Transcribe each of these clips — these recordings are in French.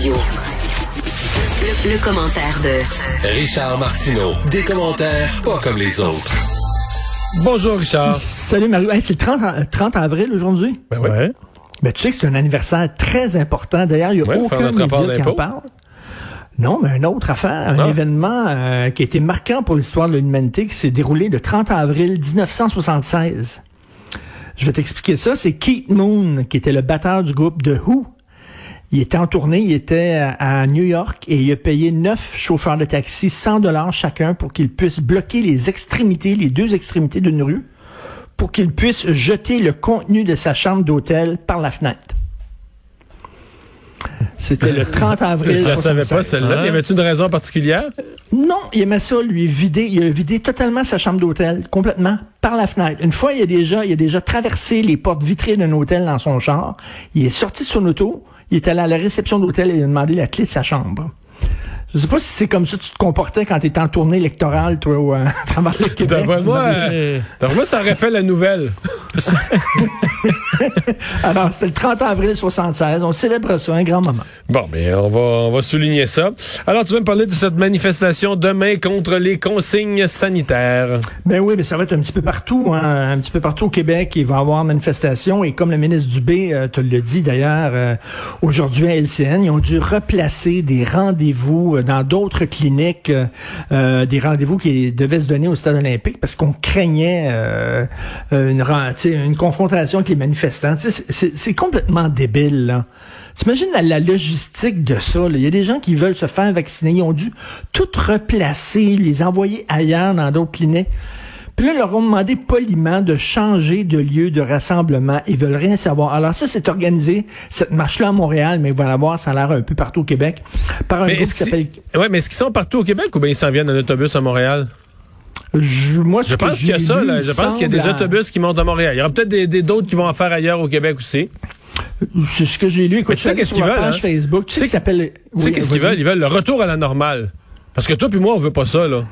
Le, le commentaire de Richard Martineau. Des commentaires pas comme les autres. Bonjour Richard. Salut Mario. Hey, c'est le 30, a- 30 avril aujourd'hui. Ben ouais. Ben, tu sais que c'est un anniversaire très important. D'ailleurs, il n'y a Ouais, aucun média qui en parle. Non, mais une autre affaire, un Ah. événement euh, qui a été marquant pour l'histoire de l'humanité, qui s'est déroulé le 30 avril 1976. Je vais t'expliquer ça. C'est Keith Moon, qui était le batteur du groupe The Who. Il était en tournée, il était à New York et il a payé neuf chauffeurs de taxi 100 dollars chacun pour qu'ils puissent bloquer les extrémités, les deux extrémités d'une rue, pour qu'ils puissent jeter le contenu de sa chambre d'hôtel par la fenêtre. C'était le 30 avril. Je la savais 76. pas celle-là. Y avait-tu une raison particulière? Non, il aimait ça, lui, vider. Il a vidé totalement sa chambre d'hôtel, complètement, par la fenêtre. Une fois, il a déjà, il a déjà traversé les portes vitrées d'un hôtel dans son char. Il est sorti de son auto. Il est allé à la réception d'hôtel et il a demandé la clé de sa chambre. Je sais pas si c'est comme ça que tu te comportais quand tu étais en tournée électorale, toi, ou, euh, à travers le Québec. D'après moi, euh, moi, ça aurait fait la nouvelle. Alors, c'était le 30 avril 76. On célèbre ça, un grand moment. Bon, mais on va, on va souligner ça. Alors, tu veux me parler de cette manifestation demain contre les consignes sanitaires? Ben oui, mais ça va être un petit peu partout, hein, un petit peu partout au Québec. Il va y avoir manifestation et comme le ministre Dubé euh, te le dit d'ailleurs euh, aujourd'hui à LCN, ils ont dû replacer des rendez-vous dans d'autres cliniques, euh, euh, des rendez-vous qui devaient se donner au stade olympique parce qu'on craignait euh, euh, une, une confrontation avec les manifestants. C'est complètement débile. Là. T'imagines la, la logistique de ça? Il y a des gens qui veulent se faire vacciner. Ils ont dû tout replacer, les envoyer ailleurs dans d'autres cliniques. Puis là, ils leur ont demandé poliment de changer de lieu de rassemblement. Ils veulent rien savoir. Alors ça, c'est organisé, cette marche-là à Montréal, mais ils vont la voir, ça a l'air un peu partout au Québec, par un Mais groupe qui s'appelle... ouais, mais est-ce qu'ils sont partout au Québec ou bien ils s'en viennent en autobus à Montréal? Je, moi, ce Je pense qu'il y a ça, là. Je pense qu'il y a des à- autobus qui montent à Montréal. Il y aura peut-être des, des- d'autres qui vont en faire ailleurs au Québec aussi. C'est ce que j'ai lu. Écoute, Mais tu sais qu'est-ce qu'ils veulent, page hein? Facebook. Tu sais sais s'appelle... Tu sais Oui, qu'est-ce qu'ils veulent? Ils veulent le retour à la normale. Parce que toi puis moi, on veut pas ça, là.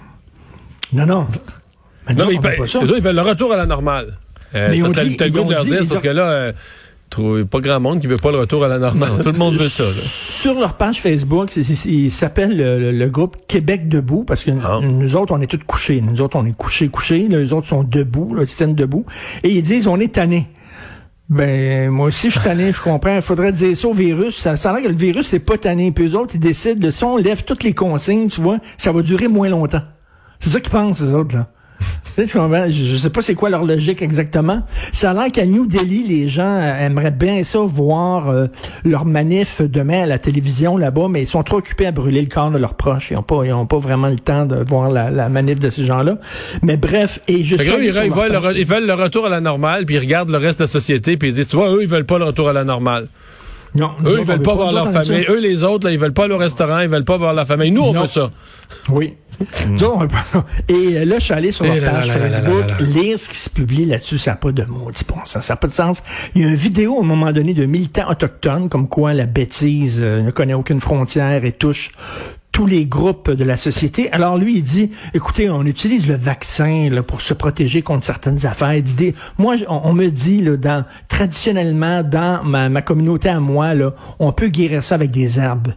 Non, non. Mais Non, mais ils, ça. eux autres, ils veulent le retour à la normale. Euh, Mais ils t'as le ils goût de leur dit- dire, ils parce que là, euh, trouve pas grand monde qui veut pas le retour à la normale. Tout le monde veut ça. Là. Sur leur page Facebook, c'est- c'est- il s'appelle le, le- le groupe Québec debout parce que Ah. nous autres, on est tous couchés. Nous autres, on est couchés, couchés. Les autres sont debout, là, ils tiennent debout. Et ils disent, on est tannés. Ben, moi aussi, je suis tanné, je comprends. Il faudrait dire ça au virus. Ça, ça a l'air que le virus, c'est pas tanné. Puis eux autres, ils décident, de, si on lève toutes les consignes, tu vois, ça va durer moins longtemps. C'est ça qu'ils pensent, ces autres, là. Tu sais, tu comprends? Je, sais pas c'est quoi leur logique exactement. Ça a l'air qu'à New Delhi, les gens euh, aimeraient bien ça, voir euh, leur manif demain à la télévision là-bas, mais ils sont trop occupés à brûler le corps de leurs proches. Ils n'ont pas, ils ont pas vraiment le temps de voir la, la manif de ces gens-là. Mais bref, et suis là, ils, ils veulent le, ils veulent le retour à la normale, puis ils regardent le reste de la société, puis ils disent, tu vois, eux, ils veulent pas le retour à la normale. Non, Eux, ils veulent pas voir leur famille. Eux, les autres, là, ils veulent pas aller au restaurant, ils veulent pas voir leur famille. Nous, on Non. veut ça. Oui. Nous autres, on veut pas- Et euh, là, je suis allé sur leur là page là là là Facebook, là là. lire ce qui se publie là-dessus. Ça n'a pas de maudit bon sens. Ça n'a pas de sens. Il y a une vidéo, à un moment donné, de militants autochtones, comme quoi la bêtise euh, ne connaît aucune frontière et touche tous les groupes de la société. Alors lui, il dit, écoutez, on utilise le vaccin là, pour se protéger contre certaines affaires. Des- moi, on, on me dit, là, dans, traditionnellement, dans ma, ma communauté à moi, là, on peut guérir ça avec des herbes.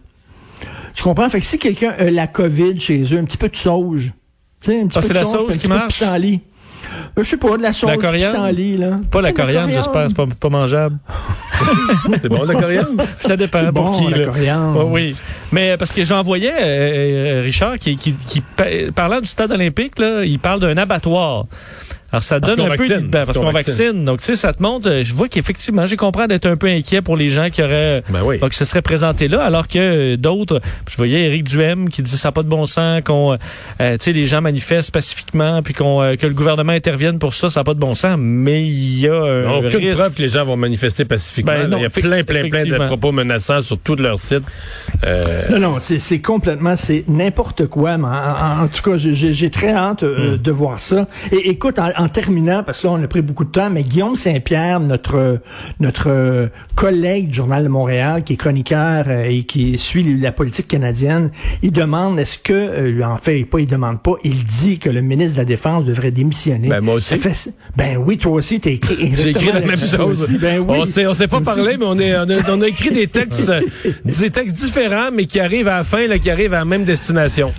Tu comprends? Fait que si quelqu'un a la COVID chez eux, un petit peu de sauge. Tu sais, un petit Ah, peu de la sauge, puis un qui petit peu de je sais pas, de la sauge, La pissenlit, là. Pas la coriandre, j'espère. C'est pas, pas mangeable. C'est bon, la coriandre? Ça dépend C'est pour bon, qui. la là. coriandre. Ouais, oui. Mais euh, parce que j'en voyais, euh, euh, Richard, qui, qui, qui pa- parlant du stade olympique, là, il parle d'un abattoir. Alors, ça Parce donne un peu... vaccine. ben, parce Parce qu'on vaccine. vaccine. Donc, tu sais, ça te montre... euh, Je vois qu'effectivement, j'ai compris d'être un peu inquiet pour les gens qui auraient... Ben oui. Donc, se seraient présentés là, alors que euh, d'autres... Je voyais Éric Duhem qui disait ça n'a pas de bon sens, qu'on... euh, tu sais, les gens manifestent pacifiquement, puis qu'on euh, que le gouvernement intervienne pour ça, ça n'a pas de bon sens. Mais il y a un aucune risque... preuve que les gens vont manifester pacifiquement. Ben non, Il y a plein, plein, plein de propos menaçants sur tout leur site. Euh, Non, non, c'est c'est complètement, c'est n'importe quoi. Mais en, en- en tout cas, j'ai- très hâte euh, de voir ça. Et écoute, en, en terminant, parce que là, on a pris beaucoup de temps, mais Guillaume Saint-Pierre, notre notre collègue du Journal de Montréal, qui est chroniqueur euh, et qui suit la politique canadienne, il demande est-ce que, euh, en fait, pas il demande pas, il dit que le ministre de la Défense devrait démissionner. Ben moi aussi. ben oui, toi aussi, t'as écrit J'ai écrit la même chose. Ben oui. On s'est, on s'est pas parlé, mais on, est, on, a, on a écrit des textes, des textes différents, mais qui arrivent à la fin, là, qui arrivent à la même destination.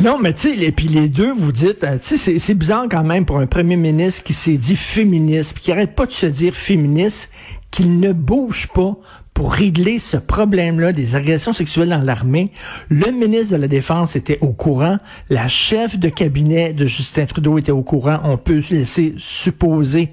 non, mais tu sais, et puis les deux, vous dites, euh, tu sais, c'est bizarre quand même pour un premier ministre qui s'est dit féministe, puis qui arrête pas de se dire féministe, qu'il ne bouge pas pour régler ce problème-là des agressions sexuelles dans l'armée. Le ministre de la Défense était au courant, la chef de cabinet de Justin Trudeau était au courant. On peut se laisser supposer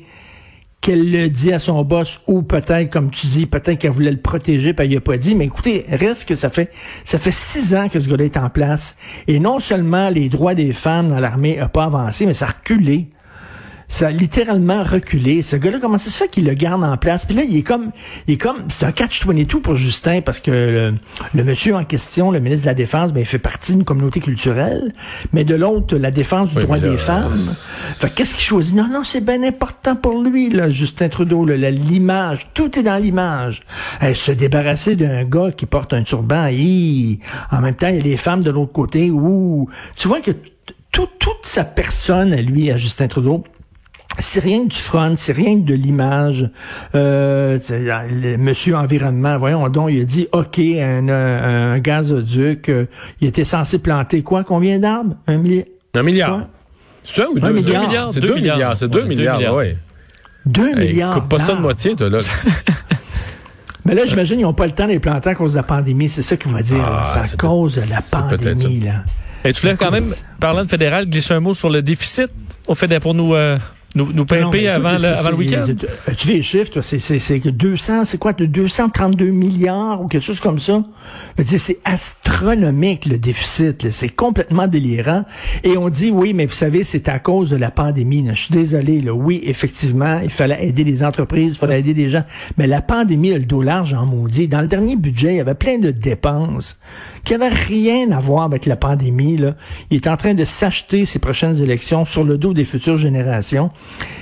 qu'elle le dit à son boss ou peut-être, comme tu dis, peut-être qu'elle voulait le protéger, puis elle a pas dit. Mais écoutez, reste que ça fait ça fait six ans que ce gars-là est en place. Et non seulement les droits des femmes dans l'armée n'ont pas avancé, mais ça a reculé ça a littéralement reculé. Ce gars-là, comment ça se fait qu'il le garde en place? Puis là, il est comme, il est comme, c'est un catch-22 pour Justin parce que le, monsieur en question, le ministre de la Défense, ben, il fait partie d'une communauté culturelle, mais de l'autre, la défense du droit des femmes. Fait qu'est-ce qu'il choisit? Non, non, c'est bien important pour lui, là, Justin Trudeau, l'image. Tout est dans l'image. se débarrasser d'un gars qui porte un turban, en même temps, il y a les femmes de l'autre côté, ouh. Tu vois que toute sa personne à lui, à Justin Trudeau, c'est rien que du front, c'est rien que de l'image. Euh, monsieur environnement, voyons donc, il a dit, OK, un, un, gazoduc, euh, il était censé planter quoi? Combien d'arbres? Un milliard? Un milliard. C'est ça ou deux, milliards? C'est deux milliards. C'est deux milliards, oui. Deux milliards. Coupe pas ça de moitié, toi, là. Mais là, j'imagine qu'ils n'ont pas le temps de les planter à cause de la pandémie. C'est ça qu'il va dire. Ah, c'est à cause de la pandémie, là. Et tu voulais quand même, parlant de fédéral, glisser un mot sur le déficit au fédéral pour nous... Euh, nous, nous pimper avant, le, avant le week-end? Tu fais les chiffres, c'est 200, c'est quoi, de 232 milliards ou quelque chose comme ça? C'est astronomique, le déficit. C'est complètement délirant. Et on dit, oui, mais vous savez, c'est à cause de la pandémie. Je suis désolé. Là. Oui, effectivement, il fallait aider les entreprises, il fallait aider des gens. Mais la pandémie a le dos large en maudit. Dans le dernier budget, il y avait plein de dépenses qui n'avaient rien à voir avec la pandémie. Là. Il est en train de s'acheter ses prochaines élections sur le dos des futures générations.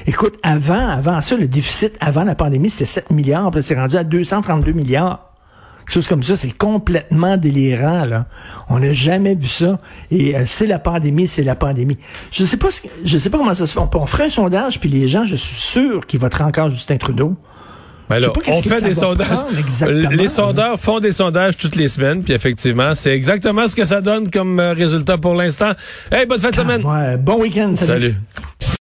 Écoute, avant, avant ça, le déficit, avant la pandémie, c'était 7 milliards, puis c'est rendu à 232 milliards. Quelque chose comme ça, c'est complètement délirant, là. On n'a jamais vu ça. Et euh, c'est la pandémie, c'est la pandémie. Je sais pas je sais pas comment ça se fait. On, on ferait un sondage, puis les gens, je suis sûr qu'ils voteraient encore Justin Trudeau. Ben là, on fait des sondages. Les sondeurs font des sondages toutes les semaines, puis effectivement, c'est exactement ce que ça donne comme euh, résultat pour l'instant. Hey, bonne fin de ah, semaine. bon week-end. salut.